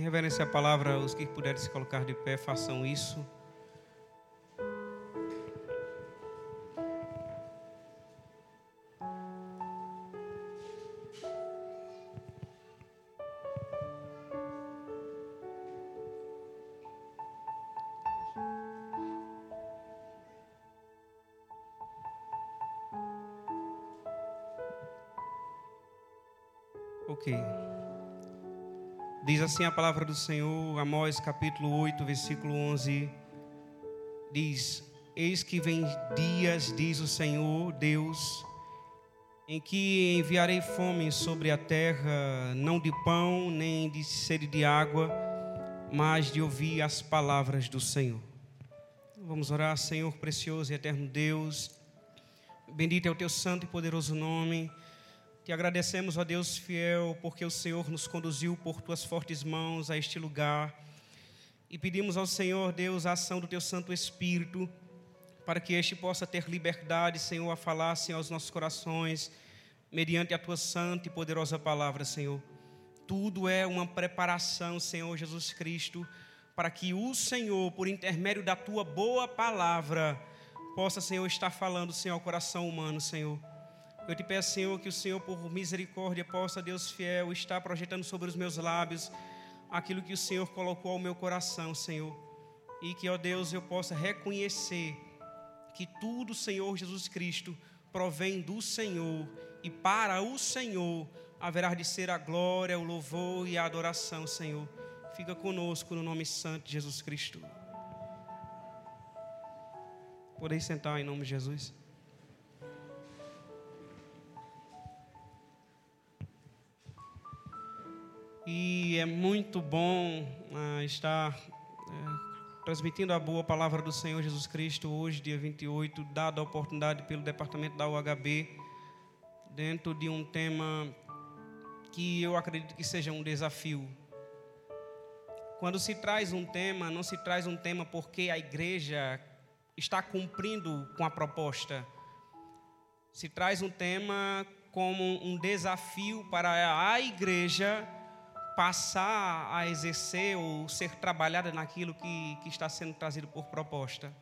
Reverência a palavra, os que puderem se colocar de pé, façam isso. Assim a palavra do Senhor, Amós capítulo 8, versículo 11. Diz: Eis que vem dias, diz o Senhor Deus, em que enviarei fome sobre a terra, não de pão, nem de sede de água, mas de ouvir as palavras do Senhor. Vamos orar, Senhor precioso e eterno Deus. Bendito é o teu santo e poderoso nome. Te agradecemos, ó Deus fiel, porque o Senhor nos conduziu por tuas fortes mãos a este lugar. E pedimos ao Senhor, Deus, a ação do teu Santo Espírito, para que este possa ter liberdade, Senhor, a falar, Senhor, aos nossos corações, mediante a tua santa e poderosa palavra, Senhor. Tudo é uma preparação, Senhor Jesus Cristo, para que o Senhor, por intermédio da tua boa palavra, possa, Senhor, estar falando, Senhor, ao coração humano, Senhor. Eu te peço, Senhor, que o Senhor, por misericórdia, possa, Deus fiel, estar projetando sobre os meus lábios aquilo que o Senhor colocou ao meu coração, Senhor. E que, ó Deus, eu possa reconhecer que tudo, Senhor Jesus Cristo, provém do Senhor e para o Senhor haverá de ser a glória, o louvor e a adoração, Senhor. Fica conosco no nome santo de Jesus Cristo. Podeis sentar em nome de Jesus. E é muito bom ah, estar é, transmitindo a boa palavra do Senhor Jesus Cristo hoje, dia 28, dada a oportunidade pelo departamento da UHB, dentro de um tema que eu acredito que seja um desafio. Quando se traz um tema, não se traz um tema porque a igreja está cumprindo com a proposta. Se traz um tema como um desafio para a igreja passar a exercer ou ser trabalhada naquilo que, que está sendo trazido por proposta.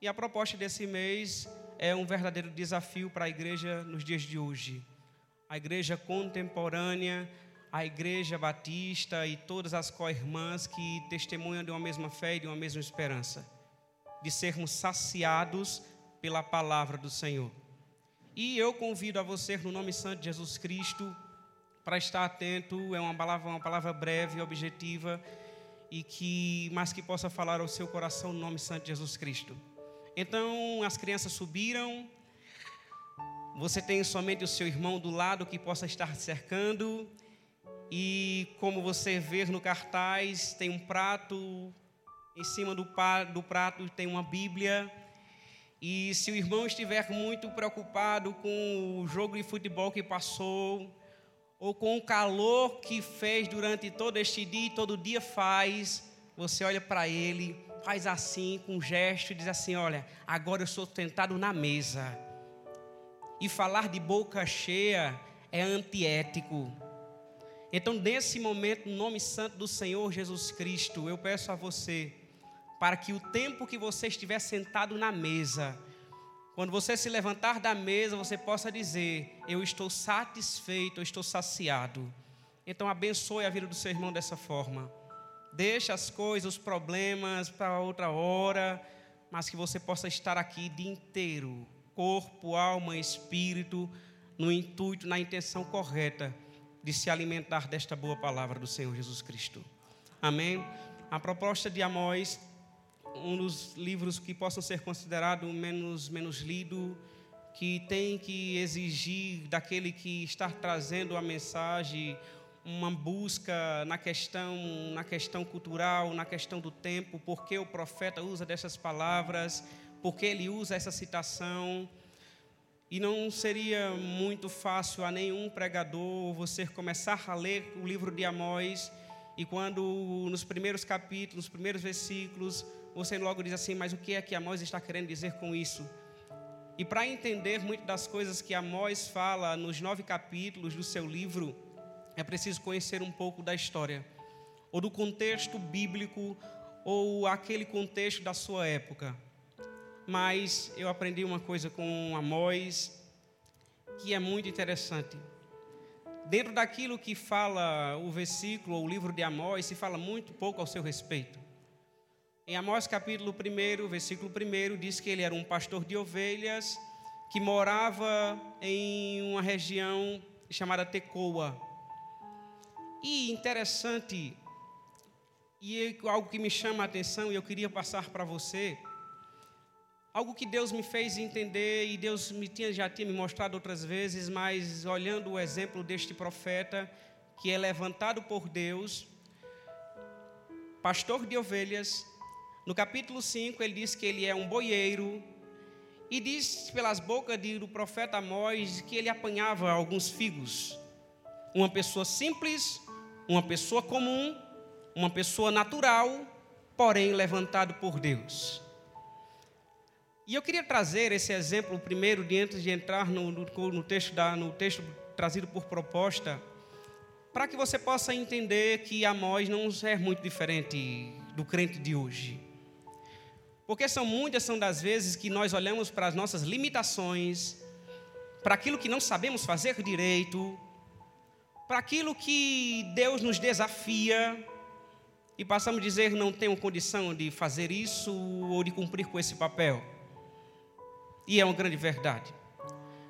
E a proposta desse mês é um verdadeiro desafio para a igreja nos dias de hoje. A igreja contemporânea, a igreja batista e todas as co-irmãs que testemunham de uma mesma fé e de uma mesma esperança, de sermos saciados pela palavra do Senhor. E eu convido a você, no nome santo de Jesus Cristo, para estar atento. É uma palavra, uma palavra breve, objetiva e que, mas que possa falar ao seu coração no nome santo de Jesus Cristo. Então, as crianças subiram. Você tem somente o seu irmão do lado que possa estar cercando. E como você vê no cartaz, tem um prato. Em cima do, do prato tem uma Bíblia. E se o irmão estiver muito preocupado com o jogo de futebol que passou, ou com o calor que fez durante todo este dia e todo dia faz, você olha para ele, faz assim, com um gesto e diz assim: Olha, agora eu sou tentado na mesa. E falar de boca cheia é antiético. Então, nesse momento, no nome santo do Senhor Jesus Cristo, eu peço a você, para que o tempo que você estiver sentado na mesa, quando você se levantar da mesa, você possa dizer: Eu estou satisfeito, eu estou saciado. Então, abençoe a vida do seu irmão dessa forma. Deixe as coisas, os problemas para outra hora, mas que você possa estar aqui de inteiro corpo, alma, espírito no intuito, na intenção correta de se alimentar desta boa palavra do Senhor Jesus Cristo. Amém? A proposta de Amós um dos livros que possam ser considerados menos, menos lido, que tem que exigir daquele que está trazendo a mensagem uma busca na questão, na questão cultural, na questão do tempo, porque o profeta usa dessas palavras, porque ele usa essa citação. E não seria muito fácil a nenhum pregador você começar a ler o livro de Amós e quando nos primeiros capítulos, nos primeiros versículos, você logo diz assim: mas o que é que Amós está querendo dizer com isso? E para entender muitas das coisas que Amós fala nos nove capítulos do seu livro, é preciso conhecer um pouco da história. ou do contexto bíblico, ou aquele contexto da sua época. Mas eu aprendi uma coisa com Amós que é muito interessante. Dentro daquilo que fala o versículo ou o livro de Amós, se fala muito pouco ao seu respeito. Em Amós capítulo 1, versículo 1, diz que ele era um pastor de ovelhas que morava em uma região chamada Tecoa. E interessante, e algo que me chama a atenção e eu queria passar para você, algo que Deus me fez entender e Deus me tinha, já tinha me mostrado outras vezes, mas olhando o exemplo deste profeta, que é levantado por Deus, pastor de ovelhas, no capítulo 5, ele diz que ele é um boieiro. E diz pelas bocas do profeta Amós que ele apanhava alguns figos. Uma pessoa simples, uma pessoa comum, uma pessoa natural, porém levantado por Deus. E eu queria trazer esse exemplo primeiro, de antes de entrar no, no, no, texto, da, no texto trazido por proposta, para que você possa entender que Amós não é muito diferente do crente de hoje. Porque são muitas são das vezes que nós olhamos para as nossas limitações, para aquilo que não sabemos fazer direito, para aquilo que Deus nos desafia e passamos a dizer não tenho condição de fazer isso ou de cumprir com esse papel. E é uma grande verdade.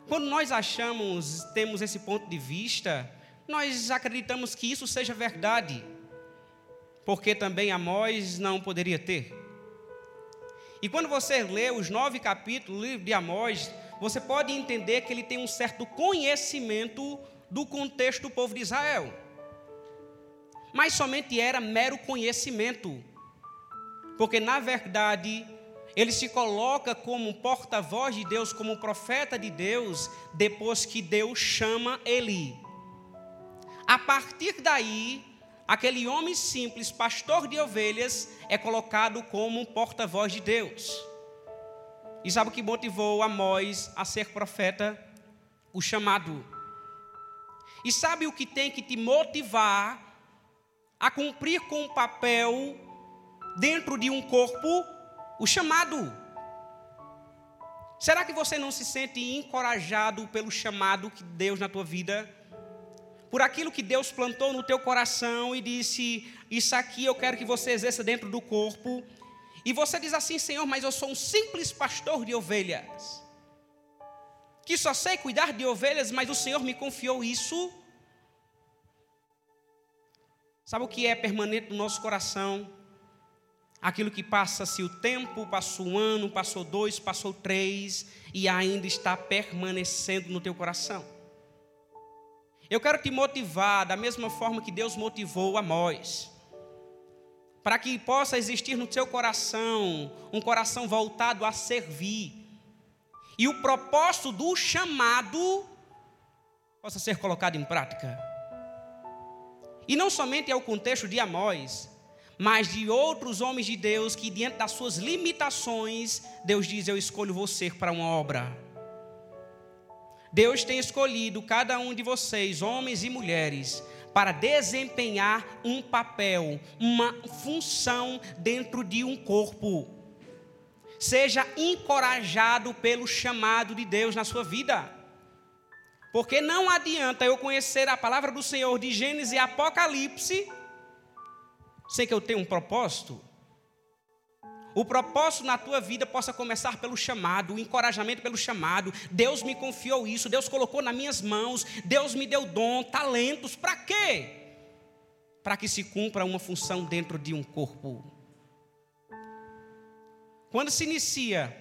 Quando nós achamos, temos esse ponto de vista, nós acreditamos que isso seja verdade, porque também Amós não poderia ter. E quando você lê os nove capítulos do livro de Amós, você pode entender que ele tem um certo conhecimento do contexto do povo de Israel. Mas somente era mero conhecimento. Porque, na verdade, ele se coloca como porta-voz de Deus, como profeta de Deus, depois que Deus chama ele. A partir daí, aquele homem simples, pastor de ovelhas, é colocado como porta-voz de Deus. E sabe o que motivou Amós a ser profeta? O chamado. E sabe o que tem que te motivar a cumprir com o papel dentro de um corpo? O chamado. Será que você não se sente encorajado pelo chamado que Deus na tua vida? Por aquilo que Deus plantou no teu coração e disse: Isso aqui eu quero que você exerça dentro do corpo. E você diz assim: Senhor, mas eu sou um simples pastor de ovelhas, que só sei cuidar de ovelhas, mas o Senhor me confiou isso. Sabe o que é permanente no nosso coração? Aquilo que passa-se o tempo, passou um ano, passou dois, passou três, e ainda está permanecendo no teu coração. Eu quero te motivar da mesma forma que Deus motivou Amós. Para que possa existir no seu coração um coração voltado a servir. E o propósito do chamado possa ser colocado em prática. E não somente é o contexto de Amós, mas de outros homens de Deus que, diante das suas limitações, Deus diz: Eu escolho você para uma obra. Deus tem escolhido cada um de vocês, homens e mulheres, para desempenhar um papel, uma função dentro de um corpo. Seja encorajado pelo chamado de Deus na sua vida. Porque não adianta eu conhecer a palavra do Senhor de Gênesis e Apocalipse sem que eu tenha um propósito. O propósito na tua vida possa começar pelo chamado, o encorajamento pelo chamado. Deus me confiou isso, Deus colocou nas minhas mãos, Deus me deu dom, talentos, para quê? Para que se cumpra uma função dentro de um corpo. Quando se inicia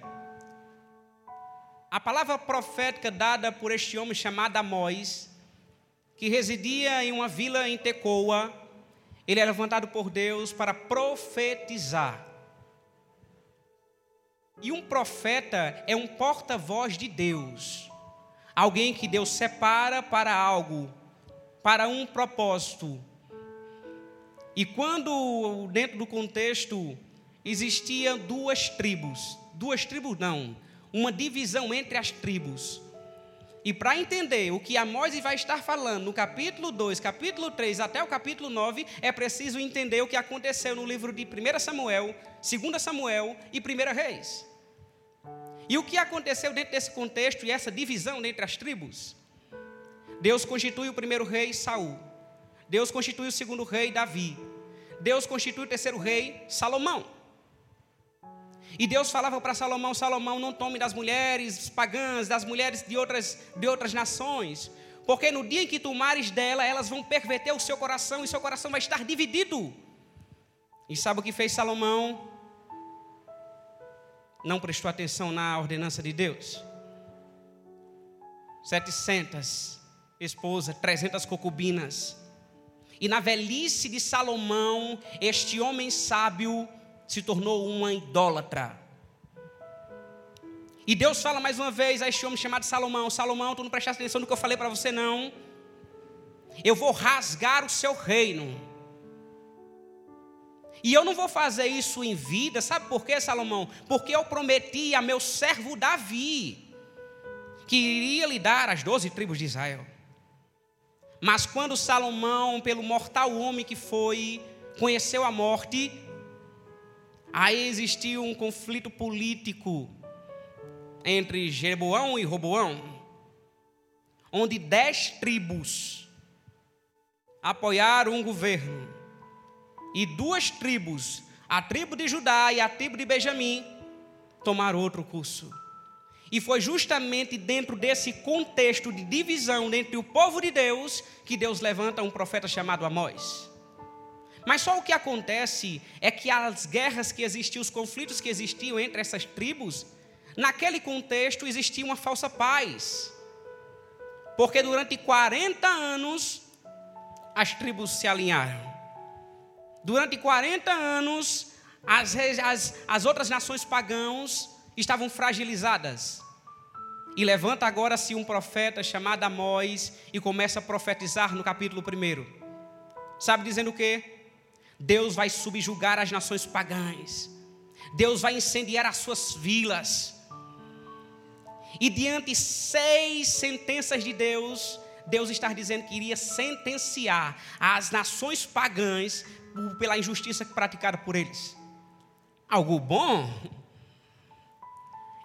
a palavra profética dada por este homem chamado Amós, que residia em uma vila em Tecoa, ele é levantado por Deus para profetizar. E um profeta é um porta-voz de Deus, alguém que Deus separa para algo, para um propósito. E quando, dentro do contexto, existiam duas tribos, duas tribos não, uma divisão entre as tribos. E para entender o que Amós vai estar falando no capítulo 2, capítulo 3 até o capítulo 9, é preciso entender o que aconteceu no livro de 1 Samuel, 2 Samuel e 1 Reis. E o que aconteceu dentro desse contexto e essa divisão entre as tribos? Deus constitui o primeiro rei, Saul. Deus constitui o segundo rei, Davi. Deus constitui o terceiro rei, Salomão. E Deus falava para Salomão: Salomão, não tome das mulheres pagãs, das mulheres de outras, de outras nações, porque no dia em que tomares dela, elas vão perverter o seu coração e seu coração vai estar dividido. E sabe o que fez Salomão? Não prestou atenção na ordenança de Deus. 700 esposas, 300 concubinas. E na velhice de Salomão, este homem sábio se tornou uma idólatra. E Deus fala mais uma vez a este homem chamado Salomão: Salomão, tu não prestaste atenção no que eu falei para você, não. Eu vou rasgar o seu reino. E eu não vou fazer isso em vida, sabe por quê, Salomão? Porque eu prometi a meu servo Davi que iria lhe dar as doze tribos de Israel. Mas quando Salomão, pelo mortal homem que foi, conheceu a morte, Aí existiu um conflito político entre Jeroboão e Roboão, onde dez tribos apoiaram um governo e duas tribos, a tribo de Judá e a tribo de Benjamim, tomaram outro curso. E foi justamente dentro desse contexto de divisão entre o povo de Deus que Deus levanta um profeta chamado Amós. Mas só o que acontece é que as guerras que existiam, os conflitos que existiam entre essas tribos, naquele contexto existia uma falsa paz. Porque durante 40 anos as tribos se alinharam. Durante 40 anos as, as, as outras nações pagãos estavam fragilizadas. E levanta agora-se um profeta chamado Amós e começa a profetizar no capítulo 1. Sabe dizendo o quê? Deus vai subjugar as nações pagãs. Deus vai incendiar as suas vilas. E diante seis sentenças de Deus, Deus está dizendo que iria sentenciar as nações pagãs pela injustiça praticada por eles. Algo bom?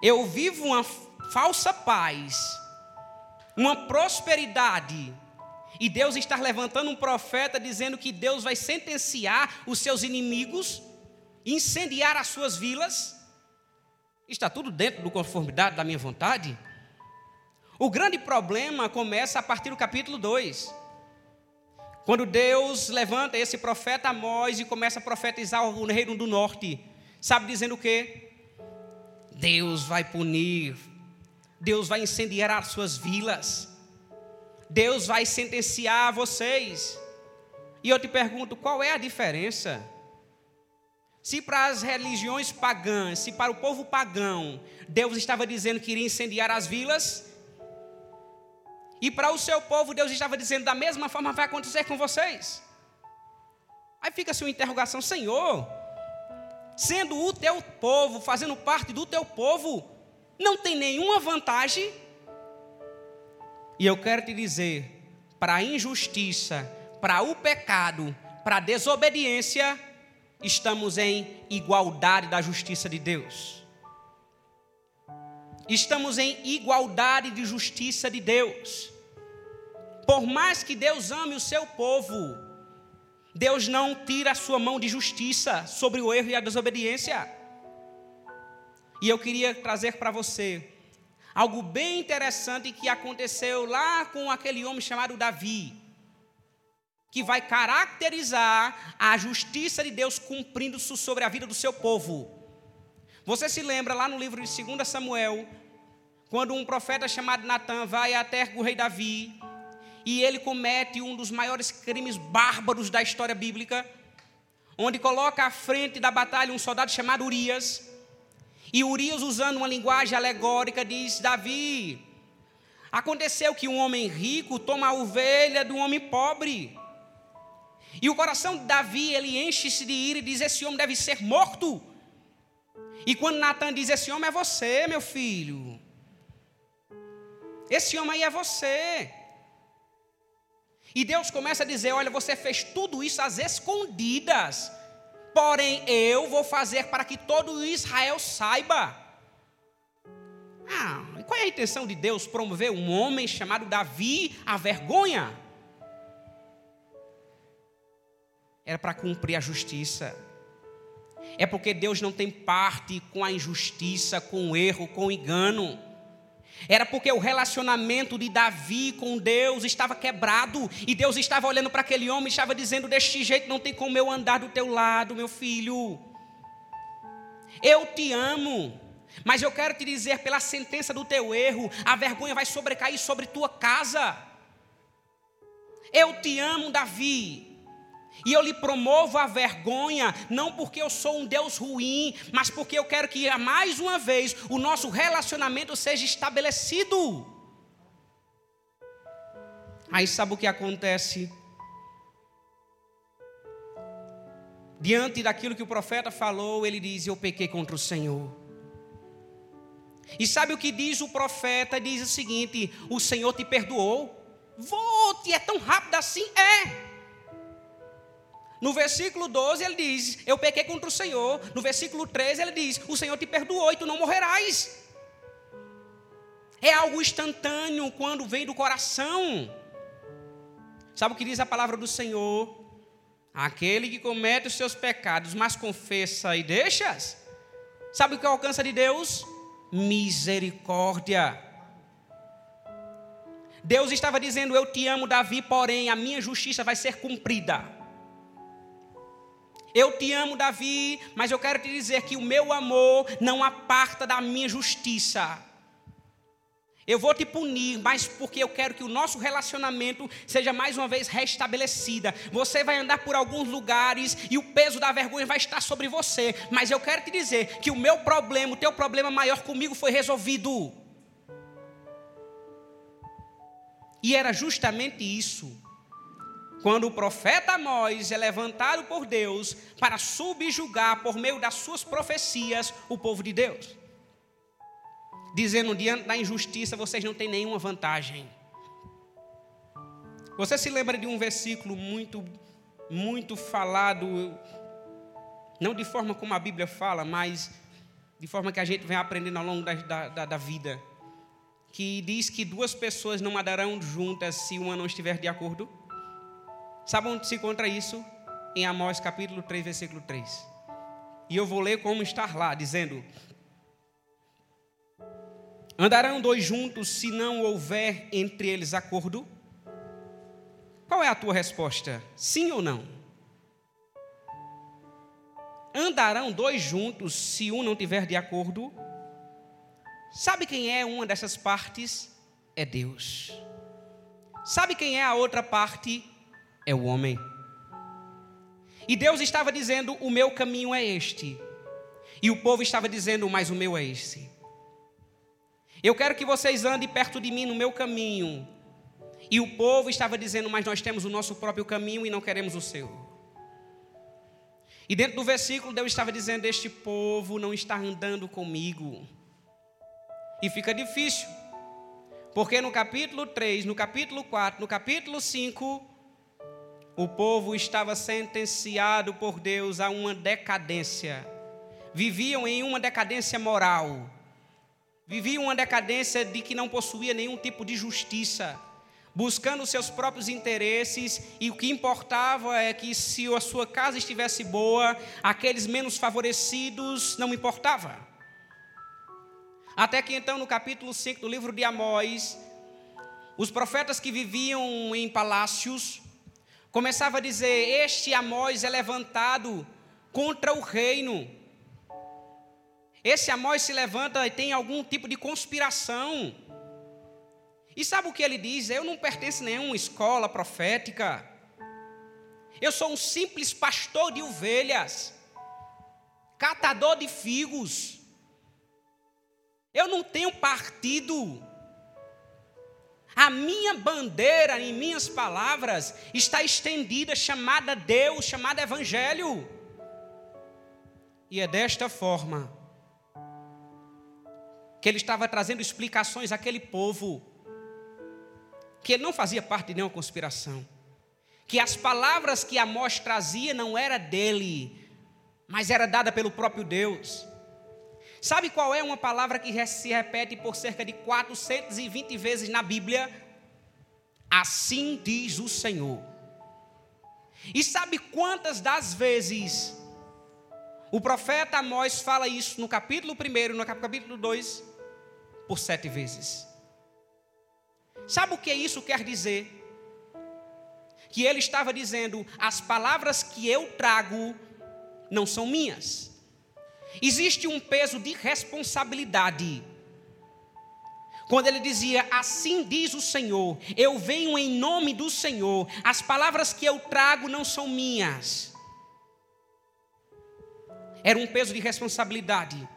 Eu vivo uma falsa paz, uma prosperidade e Deus está levantando um profeta dizendo que Deus vai sentenciar os seus inimigos, incendiar as suas vilas. Está tudo dentro do conformidade da minha vontade? O grande problema começa a partir do capítulo 2. Quando Deus levanta esse profeta Amós e começa a profetizar o reino do norte. Sabe dizendo o quê? Deus vai punir, Deus vai incendiar as suas vilas. Deus vai sentenciar vocês. E eu te pergunto, qual é a diferença? Se para as religiões pagãs, se para o povo pagão, Deus estava dizendo que iria incendiar as vilas, e para o seu povo, Deus estava dizendo da mesma forma vai acontecer com vocês. Aí fica-se uma interrogação, Senhor, sendo o teu povo, fazendo parte do teu povo, não tem nenhuma vantagem e eu quero te dizer: para a injustiça, para o pecado, para a desobediência, estamos em igualdade da justiça de Deus. Estamos em igualdade de justiça de Deus. Por mais que Deus ame o seu povo, Deus não tira a sua mão de justiça sobre o erro e a desobediência. E eu queria trazer para você algo bem interessante que aconteceu lá com aquele homem chamado Davi, que vai caracterizar a justiça de Deus cumprindo-se sobre a vida do seu povo. Você se lembra lá no livro de 2 Samuel, quando um profeta chamado Natan vai até o rei Davi e ele comete um dos maiores crimes bárbaros da história bíblica, onde coloca à frente da batalha um soldado chamado Urias e Urias, usando uma linguagem alegórica, diz: Davi, aconteceu que um homem rico toma a ovelha do homem pobre. E o coração de Davi, ele enche-se de ira e diz: Esse homem deve ser morto. E quando Natan diz: Esse homem é você, meu filho. Esse homem aí é você. E Deus começa a dizer: Olha, você fez tudo isso às escondidas, porém eu vou fazer para que todo Israel saiba. Ah, e qual é a intenção de Deus promover um homem chamado Davi à vergonha? Era para cumprir a justiça. É porque Deus não tem parte com a injustiça, com o erro, com o engano. Era porque o relacionamento de Davi com Deus estava quebrado e Deus estava olhando para aquele homem e estava dizendo: Deste jeito não tem como eu andar do teu lado, meu filho. Eu te amo, mas eu quero te dizer: pela sentença do teu erro, a vergonha vai sobrecair sobre tua casa. Eu te amo, Davi, e eu lhe promovo a vergonha, não porque eu sou um Deus ruim, mas porque eu quero que mais uma vez o nosso relacionamento seja estabelecido. Aí sabe o que acontece? Diante daquilo que o profeta falou, ele diz: Eu pequei contra o Senhor. E sabe o que diz o profeta? Diz o seguinte: O Senhor te perdoou. Volte, é tão rápido assim? É. No versículo 12 ele diz: Eu pequei contra o Senhor. No versículo 13 ele diz: O Senhor te perdoou e tu não morrerás. É algo instantâneo quando vem do coração. Sabe o que diz a palavra do Senhor? Aquele que comete os seus pecados, mas confessa e deixas. Sabe o que alcança de Deus? Misericórdia. Deus estava dizendo: Eu te amo, Davi, porém a minha justiça vai ser cumprida. Eu te amo, Davi, mas eu quero te dizer que o meu amor não aparta da minha justiça. Eu vou te punir, mas porque eu quero que o nosso relacionamento seja mais uma vez restabelecida. Você vai andar por alguns lugares e o peso da vergonha vai estar sobre você, mas eu quero te dizer que o meu problema, o teu problema maior comigo foi resolvido. E era justamente isso quando o profeta Amós é levantado por Deus para subjugar por meio das suas profecias o povo de Deus, dizendo diante da injustiça vocês não têm nenhuma vantagem. Você se lembra de um versículo muito, muito falado, não de forma como a Bíblia fala, mas de forma que a gente vem aprendendo ao longo da, da, da vida, que diz que duas pessoas não andarão juntas se uma não estiver de acordo? Sabe onde se encontra isso? Em Amós capítulo 3, versículo 3. E eu vou ler como está lá, dizendo: Andarão dois juntos se não houver entre eles acordo? Qual é a tua resposta? Sim ou não? Andarão dois juntos se um não tiver de acordo? Sabe quem é uma dessas partes? É Deus. Sabe quem é a outra parte? É o homem. E Deus estava dizendo: O meu caminho é este. E o povo estava dizendo: Mas o meu é esse. Eu quero que vocês andem perto de mim no meu caminho. E o povo estava dizendo: Mas nós temos o nosso próprio caminho e não queremos o seu. E dentro do versículo, Deus estava dizendo: Este povo não está andando comigo. E fica difícil, porque no capítulo 3, no capítulo 4, no capítulo 5, o povo estava sentenciado por Deus a uma decadência. Viviam em uma decadência moral. Viviam uma decadência de que não possuía nenhum tipo de justiça, buscando seus próprios interesses, e o que importava é que se a sua casa estivesse boa, aqueles menos favorecidos não importava. Até que então, no capítulo 5 do livro de Amós, os profetas que viviam em palácios, começava a dizer: Este Amós é levantado contra o reino. Esse Amós se levanta e tem algum tipo de conspiração. E sabe o que ele diz? Eu não pertenço a nenhuma escola profética. Eu sou um simples pastor de ovelhas, catador de figos. Eu não tenho partido. A minha bandeira, em minhas palavras, está estendida, chamada Deus, chamada Evangelho. E é desta forma que ele estava trazendo explicações àquele povo, que ele não fazia parte de nenhuma conspiração, que as palavras que Amós trazia não era dele, mas era dada pelo próprio Deus. Sabe qual é uma palavra que se repete por cerca de 420 vezes na Bíblia? Assim diz o Senhor. E sabe quantas das vezes o profeta Amós fala isso no capítulo 1, no capítulo 2? Por sete vezes. Sabe o que isso quer dizer? Que ele estava dizendo: as palavras que eu trago não são minhas. Existe um peso de responsabilidade. Quando ele dizia, assim diz o Senhor, eu venho em nome do Senhor, as palavras que eu trago não são minhas. Era um peso de responsabilidade.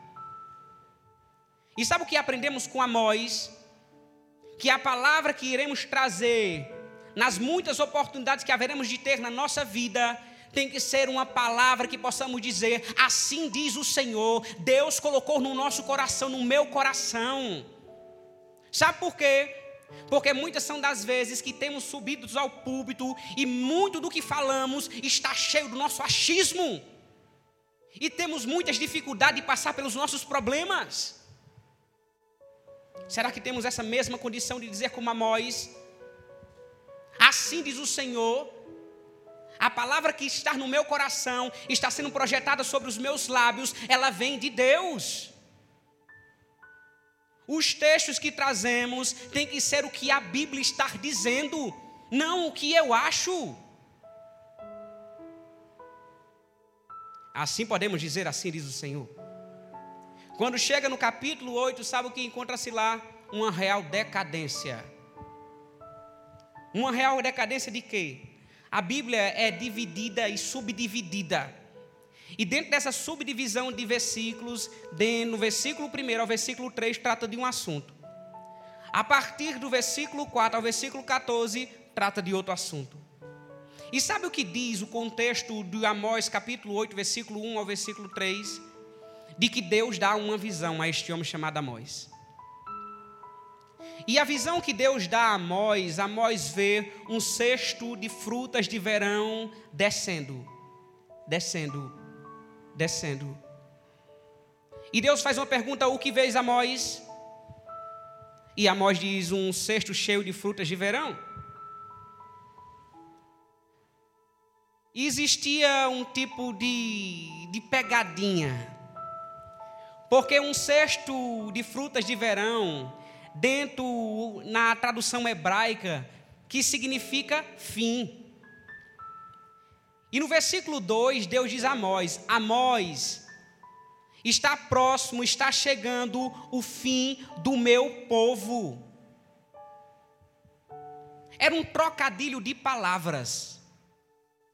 E sabe o que aprendemos com Amós? Que a palavra que iremos trazer, nas muitas oportunidades que haveremos de ter na nossa vida, tem que ser uma palavra que possamos dizer: assim diz o Senhor, Deus colocou no nosso coração, no meu coração. Sabe por quê? Porque muitas são das vezes que temos subido ao púlpito e muito do que falamos está cheio do nosso achismo. E temos muitas dificuldades de passar pelos nossos problemas. Será que temos essa mesma condição de dizer como Amós? Assim diz o Senhor, a palavra que está no meu coração, está sendo projetada sobre os meus lábios, ela vem de Deus. Os textos que trazemos tem que ser o que a Bíblia está dizendo, não o que eu acho. Assim podemos dizer, assim diz o Senhor. Quando chega no capítulo 8, sabe o que encontra-se lá? Uma real decadência. Uma real decadência de quê? A Bíblia é dividida e subdividida. E dentro dessa subdivisão de versículos, no versículo 1 ao versículo 3, trata de um assunto. A partir do versículo 4 ao versículo 14, trata de outro assunto. E sabe o que diz o contexto de Amós, capítulo 8, versículo 1 ao versículo 3? De que Deus dá uma visão a este homem chamado Amós. E a visão que Deus dá a Amós, Amós vê um cesto de frutas de verão descendo, descendo, descendo. E Deus faz uma pergunta: O que vês, Amós? E Amós diz: Um cesto cheio de frutas de verão. Existia um tipo de, de pegadinha. Porque um cesto de frutas de verão dentro na tradução hebraica, que significa fim. E no versículo 2, Deus diz a Amós: Amós, está próximo, está chegando o fim do meu povo. Era um trocadilho de palavras.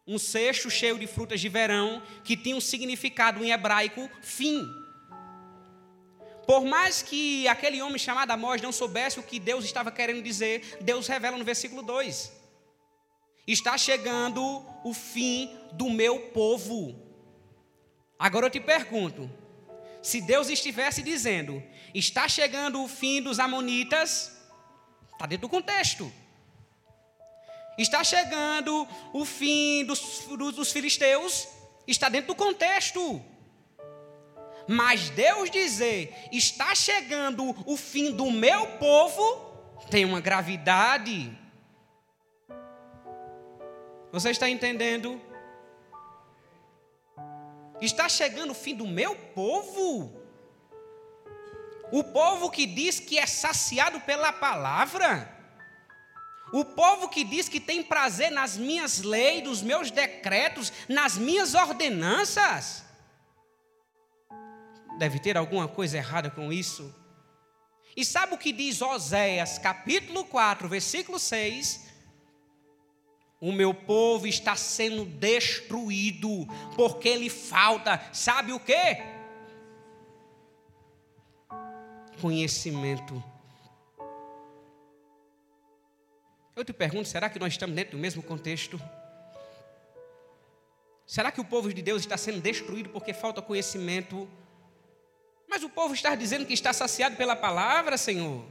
Um cesto cheio de frutas de verão, que tinha um significado em hebraico, fim. Por mais que aquele homem chamado Amós não soubesse o que Deus estava querendo dizer, Deus revela no versículo 2: Está chegando o fim do meu povo. Agora eu te pergunto: se Deus estivesse dizendo, está chegando o fim dos Amonitas, está dentro do contexto. Está chegando o fim dos, dos, dos filisteus, está dentro do contexto. Mas Deus dizer, está chegando o fim do meu povo, tem uma gravidade. Você está entendendo? Está chegando o fim do meu povo. O povo que diz que é saciado pela palavra. O povo que diz que tem prazer nas minhas leis, nos meus decretos, nas minhas ordenanças. Deve ter alguma coisa errada com isso. E sabe o que diz Oséias, capítulo 4, versículo 6? O meu povo está sendo destruído, porque lhe falta, sabe o que? Conhecimento. Eu te pergunto, será que nós estamos dentro do mesmo contexto? Será que o povo de Deus está sendo destruído porque falta conhecimento? Mas o povo está dizendo que está saciado pela palavra, Senhor.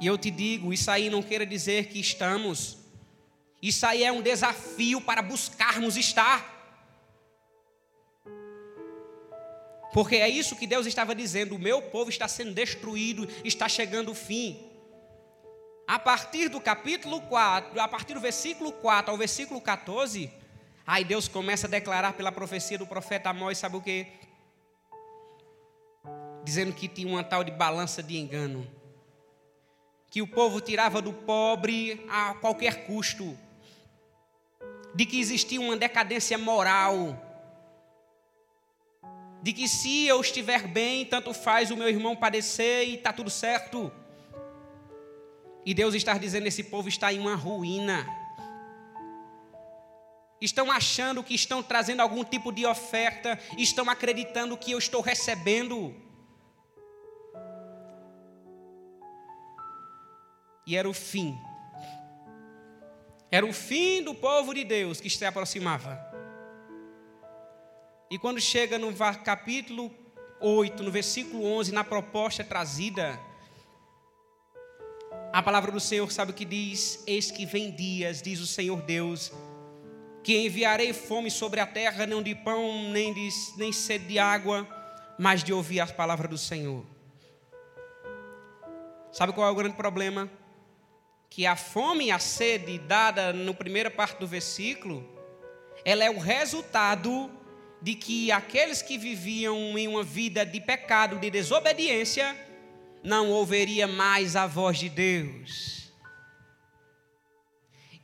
E eu te digo, isso aí não queira dizer que estamos. Isso aí é um desafio para buscarmos estar. Porque é isso que Deus estava dizendo: o meu povo está sendo destruído, está chegando o fim. A partir do capítulo 4, a partir do versículo 4 ao versículo 14, aí Deus começa a declarar pela profecia do profeta Amós, sabe o que? Dizendo que tinha uma tal de balança de engano. Que o povo tirava do pobre a qualquer custo de que existia uma decadência moral, de que se eu estiver bem, tanto faz o meu irmão padecer e está tudo certo. E Deus está dizendo: esse povo está em uma ruína. Estão achando que estão trazendo algum tipo de oferta, estão acreditando que eu estou recebendo. E era o fim era o fim do povo de Deus que se aproximava. E quando chega no capítulo 8, no versículo 11, na proposta trazida, a palavra do Senhor sabe o que diz? Eis que vem dias, diz o Senhor Deus, que enviarei fome sobre a terra, não de pão, nem, de, nem sede de água, mas de ouvir as palavras do Senhor. Sabe qual é o grande problema? Que a fome e a sede dada na primeira parte do versículo, ela é o resultado de que aqueles que viviam em uma vida de pecado, de desobediência, não ouviria mais a voz de Deus.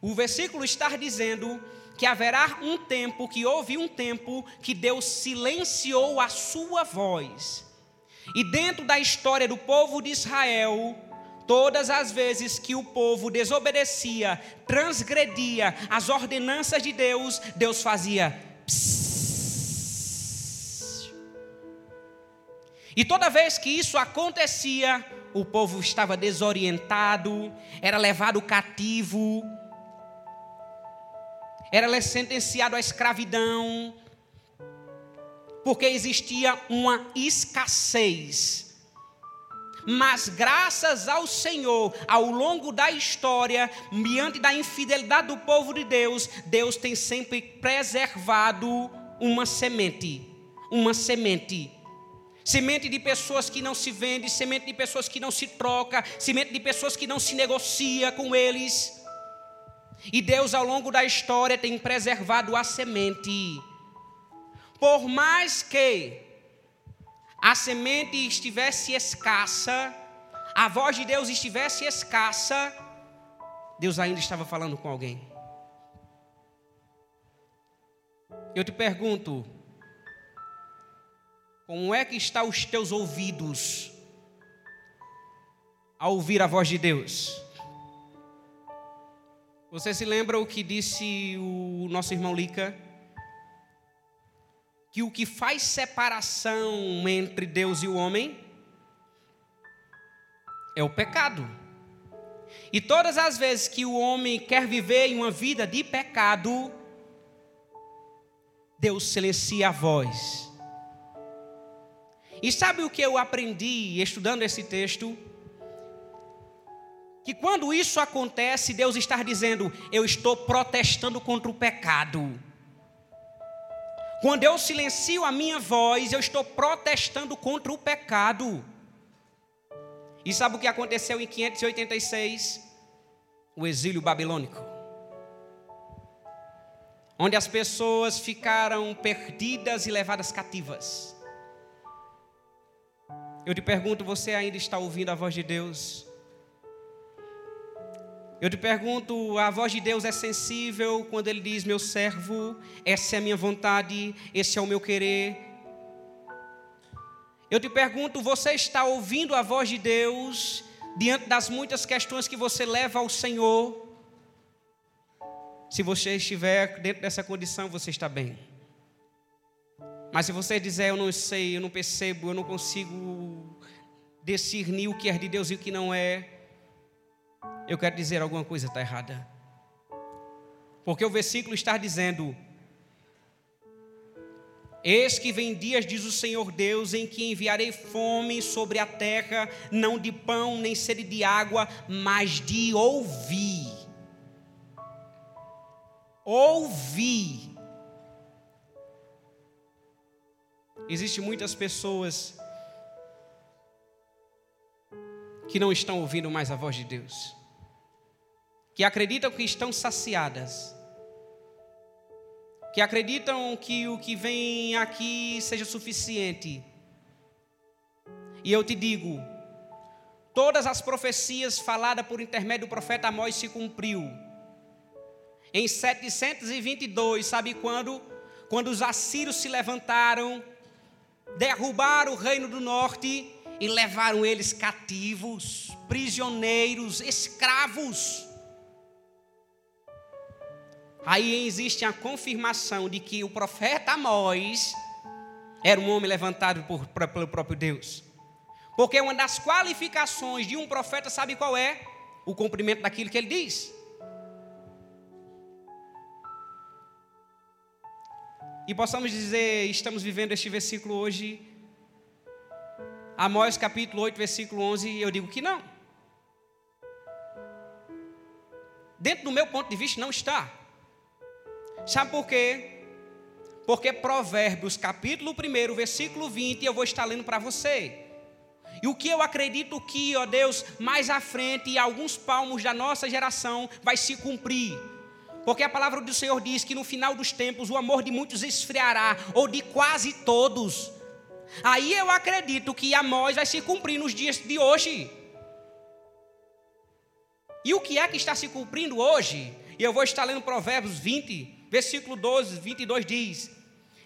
O versículo está dizendo que haverá um tempo, que houve um tempo que Deus silenciou a sua voz. E dentro da história do povo de Israel, Todas as vezes que o povo desobedecia, transgredia as ordenanças de Deus, Deus fazia. Psss. E toda vez que isso acontecia, o povo estava desorientado, era levado cativo, era sentenciado à escravidão, porque existia uma escassez mas graças ao Senhor, ao longo da história, diante da infidelidade do povo de Deus, Deus tem sempre preservado uma semente, uma semente. Semente de pessoas que não se vendem, semente de pessoas que não se troca, semente de pessoas que não se negocia com eles. E Deus, ao longo da história, tem preservado a semente. Por mais que a semente estivesse escassa, a voz de Deus estivesse escassa, Deus ainda estava falando com alguém. Eu te pergunto, como é que estão os teus ouvidos ao ouvir a voz de Deus? Você se lembra o que disse o nosso irmão Lica? Que o que faz separação entre Deus e o homem é o pecado. E todas as vezes que o homem quer viver em uma vida de pecado, Deus silencia a voz. E sabe o que eu aprendi estudando esse texto? Que quando isso acontece, Deus está dizendo: Eu estou protestando contra o pecado. Quando eu silencio a minha voz, eu estou protestando contra o pecado. E sabe o que aconteceu em 586? O exílio babilônico. Onde as pessoas ficaram perdidas e levadas cativas. Eu te pergunto, você ainda está ouvindo a voz de Deus? Eu te pergunto, a voz de Deus é sensível quando Ele diz: Meu servo, essa é a minha vontade, esse é o meu querer. Eu te pergunto, você está ouvindo a voz de Deus diante das muitas questões que você leva ao Senhor? Se você estiver dentro dessa condição, você está bem. Mas se você dizer, eu não sei, eu não percebo, eu não consigo discernir o que é de Deus e o que não é, eu quero dizer alguma coisa está errada. Porque o versículo está dizendo: Eis que vem dias, diz o Senhor Deus, em que enviarei fome sobre a terra, não de pão nem sede de água, mas de ouvir. Ouvir. Existem muitas pessoas que não estão ouvindo mais a voz de Deus, que acreditam que estão saciadas que acreditam que o que vem aqui seja suficiente. E eu te digo, todas as profecias faladas por intermédio do profeta Amós se cumpriu. Em 722, sabe quando? Quando os assírios se levantaram, derrubaram o reino do norte e levaram eles cativos, prisioneiros, escravos. Aí existe a confirmação de que o profeta Amós era um homem levantado por, por, pelo próprio Deus. Porque uma das qualificações de um profeta, sabe qual é? O cumprimento daquilo que ele diz. E possamos dizer, estamos vivendo este versículo hoje, Amós capítulo 8, versículo 11, eu digo que não. Dentro do meu ponto de vista, não está. Sabe por quê? Porque Provérbios, capítulo 1, versículo 20, eu vou estar lendo para você. E o que eu acredito que, ó Deus, mais à frente, e alguns palmos da nossa geração, vai se cumprir. Porque a palavra do Senhor diz que no final dos tempos o amor de muitos esfriará, ou de quase todos. Aí eu acredito que Amós vai se cumprir nos dias de hoje. E o que é que está se cumprindo hoje? E eu vou estar lendo Provérbios 20, Versículo 12, 22 diz: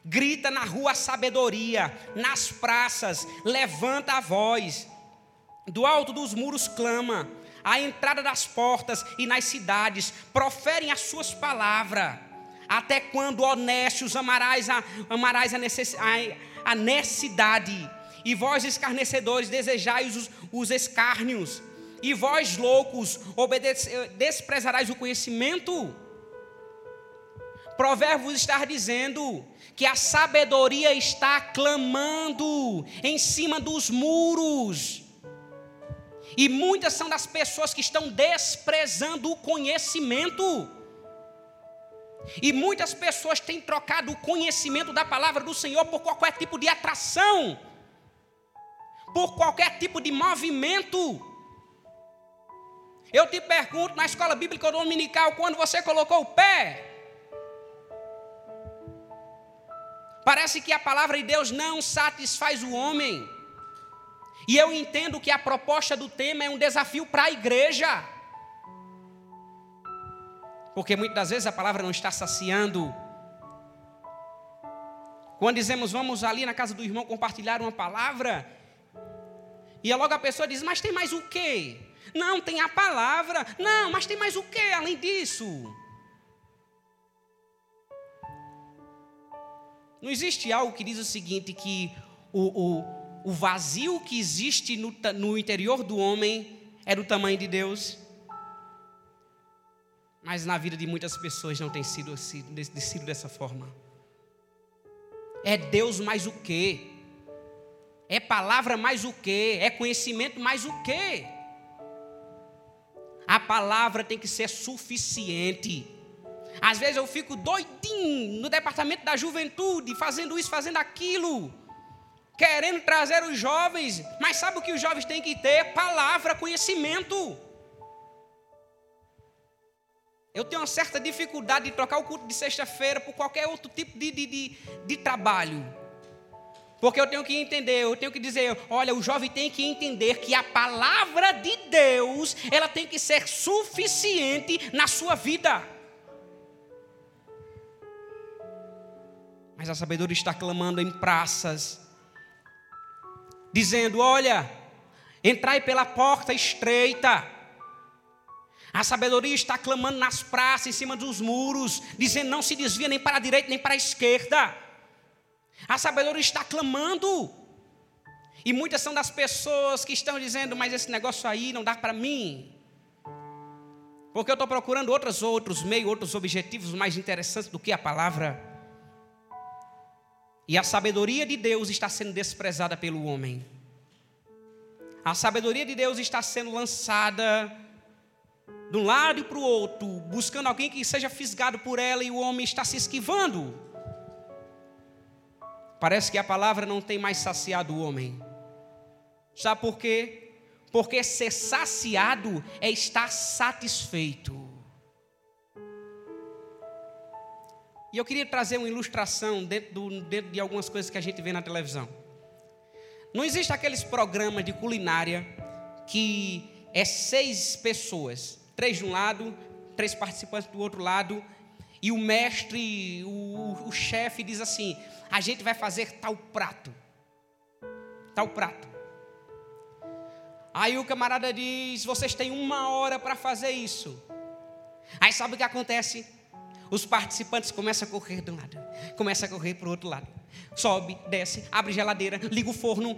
Grita na rua a sabedoria, nas praças, levanta a voz, do alto dos muros clama, à entrada das portas e nas cidades, proferem as suas palavras. Até quando, honestos, amarás a, amarás a, necess, a, a necessidade, e vós, escarnecedores, desejais os, os escárnios, e vós, loucos, desprezarás o conhecimento? Provérbios está dizendo que a sabedoria está clamando em cima dos muros. E muitas são das pessoas que estão desprezando o conhecimento. E muitas pessoas têm trocado o conhecimento da palavra do Senhor por qualquer tipo de atração, por qualquer tipo de movimento. Eu te pergunto na escola bíblica dominical, quando você colocou o pé, Parece que a palavra de Deus não satisfaz o homem. E eu entendo que a proposta do tema é um desafio para a igreja. Porque muitas das vezes a palavra não está saciando. Quando dizemos vamos ali na casa do irmão compartilhar uma palavra, e logo a pessoa diz: Mas tem mais o quê? Não, tem a palavra. Não, mas tem mais o quê além disso? Não existe algo que diz o seguinte: que o, o, o vazio que existe no, no interior do homem é do tamanho de Deus. Mas na vida de muitas pessoas não tem sido, sido, sido dessa forma. É Deus mais o quê? É palavra mais o quê? É conhecimento mais o quê? A palavra tem que ser suficiente. Às vezes eu fico doidinho no departamento da juventude, fazendo isso, fazendo aquilo, querendo trazer os jovens, mas sabe o que os jovens têm que ter? Palavra, conhecimento. Eu tenho uma certa dificuldade de trocar o culto de sexta-feira por qualquer outro tipo de, de, de, de trabalho. Porque eu tenho que entender, eu tenho que dizer, olha, o jovem tem que entender que a palavra de Deus, ela tem que ser suficiente na sua vida. Mas a sabedoria está clamando em praças, dizendo: Olha, entrai pela porta estreita. A sabedoria está clamando nas praças, em cima dos muros, dizendo: Não se desvia nem para a direita nem para a esquerda. A sabedoria está clamando. E muitas são das pessoas que estão dizendo: Mas esse negócio aí não dá para mim. Porque eu estou procurando outros, outros meios, outros objetivos mais interessantes do que a palavra. E a sabedoria de Deus está sendo desprezada pelo homem. A sabedoria de Deus está sendo lançada de um lado e para o outro, buscando alguém que seja fisgado por ela e o homem está se esquivando. Parece que a palavra não tem mais saciado o homem. Sabe por quê? Porque ser saciado é estar satisfeito. E eu queria trazer uma ilustração dentro, do, dentro de algumas coisas que a gente vê na televisão. Não existe aqueles programas de culinária que é seis pessoas, três de um lado, três participantes do outro lado, e o mestre, o, o chefe diz assim: a gente vai fazer tal prato, tal prato. Aí o camarada diz: vocês têm uma hora para fazer isso. Aí sabe o que acontece? Os participantes começam a correr de um lado, começam a correr para o outro lado. Sobe, desce, abre geladeira, liga o forno.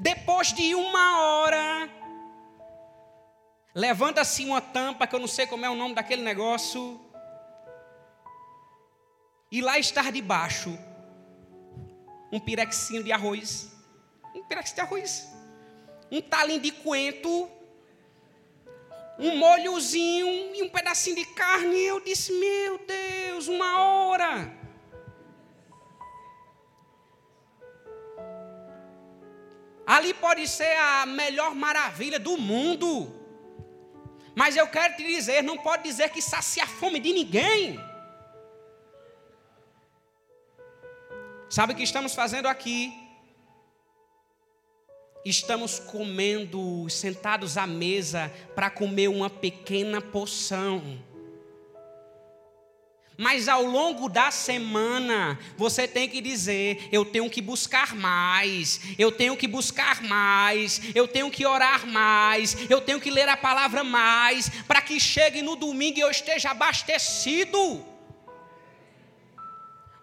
Depois de uma hora, levanta-se uma tampa, que eu não sei como é o nome daquele negócio. E lá está debaixo um pirexinho de arroz. Um pirex de arroz. Um talinho de coentro um molhozinho e um pedacinho de carne. E eu disse: Meu Deus, uma hora. Ali pode ser a melhor maravilha do mundo. Mas eu quero te dizer: não pode dizer que sacia a fome de ninguém. Sabe o que estamos fazendo aqui? Estamos comendo, sentados à mesa para comer uma pequena porção. Mas ao longo da semana, você tem que dizer: eu tenho que buscar mais, eu tenho que buscar mais, eu tenho que orar mais, eu tenho que ler a palavra mais, para que chegue no domingo e eu esteja abastecido.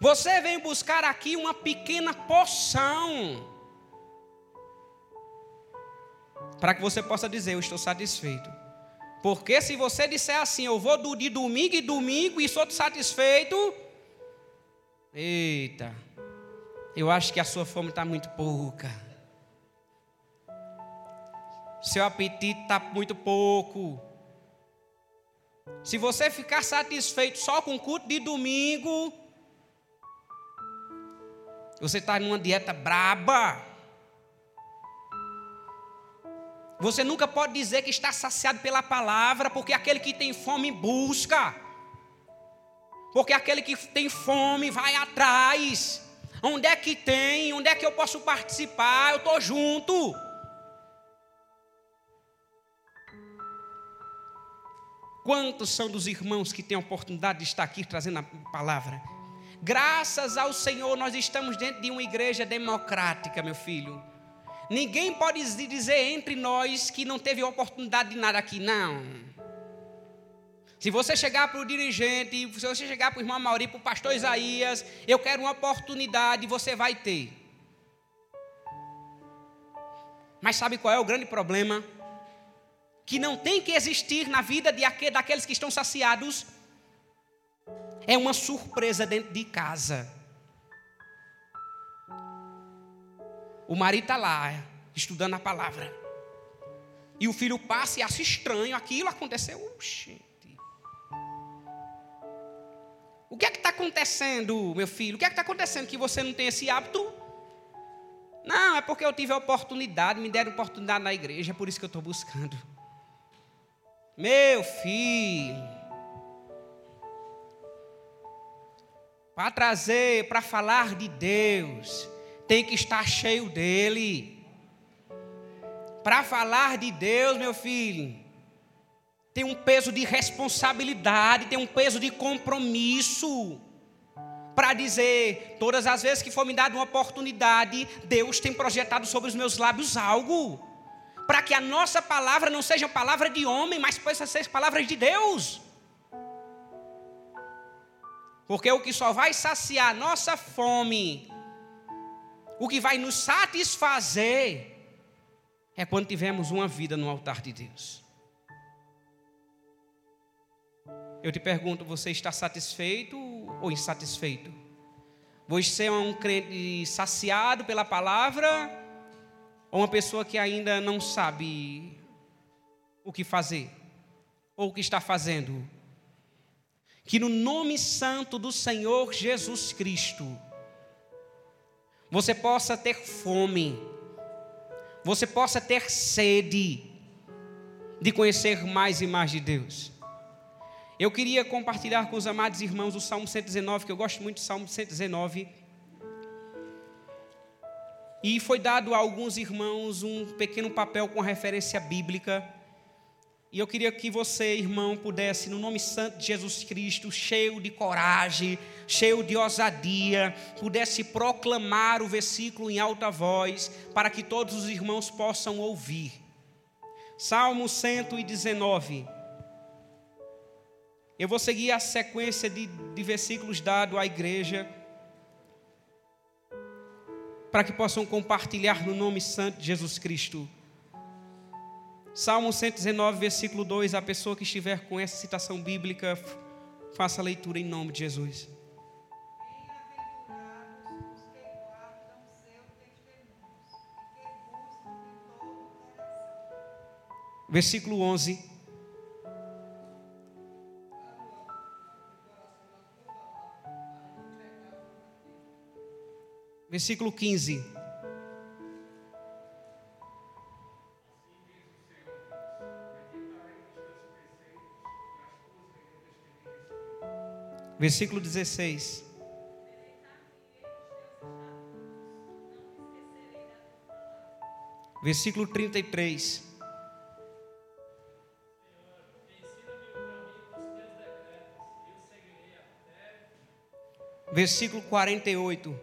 Você vem buscar aqui uma pequena porção para que você possa dizer: Eu estou satisfeito. Porque se você disser assim, eu vou de domingo e domingo e sou satisfeito, eita, eu acho que a sua fome está muito pouca. Seu apetite está muito pouco. Se você ficar satisfeito só com o culto de domingo, você está numa dieta braba. Você nunca pode dizer que está saciado pela palavra, porque aquele que tem fome busca. Porque aquele que tem fome vai atrás. Onde é que tem? Onde é que eu posso participar? Eu estou junto. Quantos são dos irmãos que têm a oportunidade de estar aqui trazendo a palavra? Graças ao Senhor, nós estamos dentro de uma igreja democrática, meu filho Ninguém pode dizer entre nós que não teve oportunidade de nada aqui, não. Se você chegar para o dirigente, se você chegar para o irmão Mauri, para o pastor Isaías, eu quero uma oportunidade, você vai ter. Mas sabe qual é o grande problema? Que não tem que existir na vida de aqu daqueles que estão saciados. É uma surpresa dentro de casa. O marido está lá, estudando a palavra. E o filho passa e acha estranho aquilo aconteceu. Oxente. O que é que está acontecendo, meu filho? O que é que está acontecendo que você não tem esse hábito? Não, é porque eu tive a oportunidade, me deram oportunidade na igreja, é por isso que eu estou buscando. Meu filho, para trazer, para falar de Deus, tem que estar cheio dele. Para falar de Deus, meu filho, tem um peso de responsabilidade, tem um peso de compromisso. Para dizer, todas as vezes que for me dada uma oportunidade, Deus tem projetado sobre os meus lábios algo. Para que a nossa palavra não seja palavra de homem, mas possa ser palavras de Deus. Porque o que só vai saciar nossa fome o que vai nos satisfazer é quando tivermos uma vida no altar de Deus. Eu te pergunto, você está satisfeito ou insatisfeito? Você é um crente saciado pela palavra ou uma pessoa que ainda não sabe o que fazer ou o que está fazendo? Que no nome santo do Senhor Jesus Cristo, você possa ter fome, você possa ter sede de conhecer mais e mais de Deus. Eu queria compartilhar com os amados irmãos o Salmo 119, que eu gosto muito do Salmo 119. E foi dado a alguns irmãos um pequeno papel com referência bíblica. E eu queria que você, irmão, pudesse, no nome santo de Jesus Cristo, cheio de coragem, cheio de ousadia, pudesse proclamar o versículo em alta voz, para que todos os irmãos possam ouvir. Salmo 119. Eu vou seguir a sequência de, de versículos dado à igreja, para que possam compartilhar no nome santo de Jesus Cristo. Salmo 119, versículo 2: a pessoa que estiver com essa citação bíblica, faça a leitura em nome de Jesus. Versículo 11. Versículo 15. Versículo 16. Versículo 33. Versículo 48.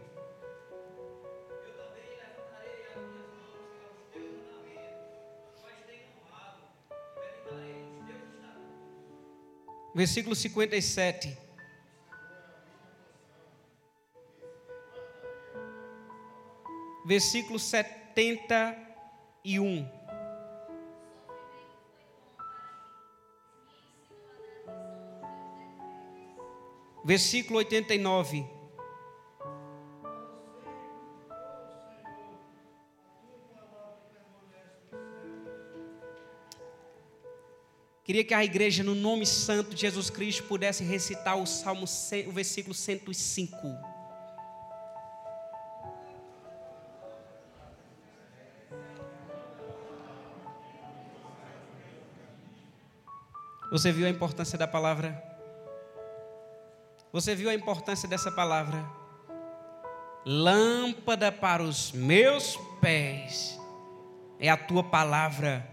versículo 57. Versículo 71. Versículo 89. Queria que a igreja, no nome santo de Jesus Cristo, pudesse recitar o Salmo, o versículo 105. Você viu a importância da palavra? Você viu a importância dessa palavra? Lâmpada para os meus pés é a tua palavra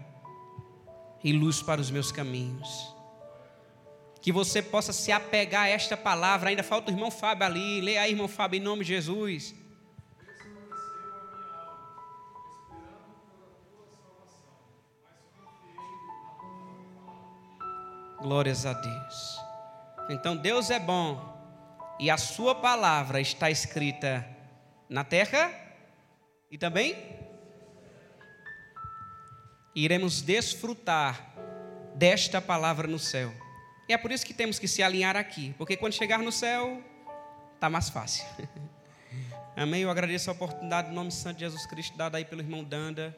e luz para os meus caminhos. Que você possa se apegar a esta palavra. Ainda falta o irmão Fábio ali. Leia aí, irmão Fábio, em nome de Jesus. Glórias a Deus. Então Deus é bom e a sua palavra está escrita na terra e também iremos desfrutar desta palavra no céu. E é por isso que temos que se alinhar aqui, porque quando chegar no céu, está mais fácil. Amém. Eu agradeço a oportunidade, no nome santo de Jesus Cristo, dada aí pelo irmão Danda.